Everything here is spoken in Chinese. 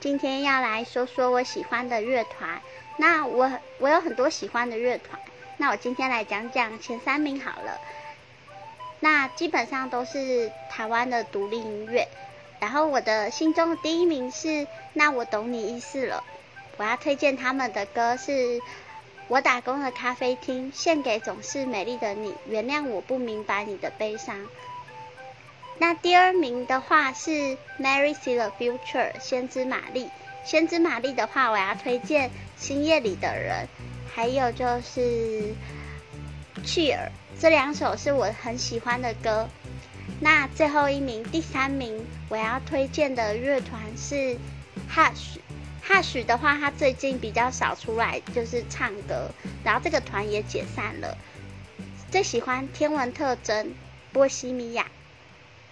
今天要来说说我喜欢的乐团。那我我有很多喜欢的乐团，那我今天来讲讲前三名好了。那基本上都是台湾的独立音乐。然后我的心中的第一名是那我懂你意思了。我要推荐他们的歌是我打工的咖啡厅，献给总是美丽的你，原谅我不明白你的悲伤。那第二名的话是《Mary See the Future》先知玛丽。先知玛丽的话，我要推荐《星夜里的人》，还有就是《Cheer》这两首是我很喜欢的歌。那最后一名，第三名，我要推荐的乐团是 Hush。Hush 的话，他最近比较少出来就是唱歌，然后这个团也解散了。最喜欢天文特征，波西米亚。